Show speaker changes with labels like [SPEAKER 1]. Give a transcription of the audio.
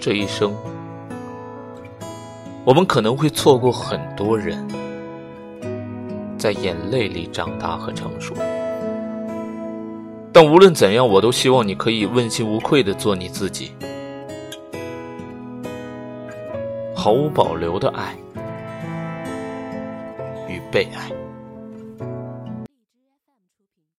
[SPEAKER 1] 这一生。我们可能会错过很多人在眼泪里长大和成熟。但无论怎样我都希望你可以问心无愧的做你自己毫无保留的爱与被爱。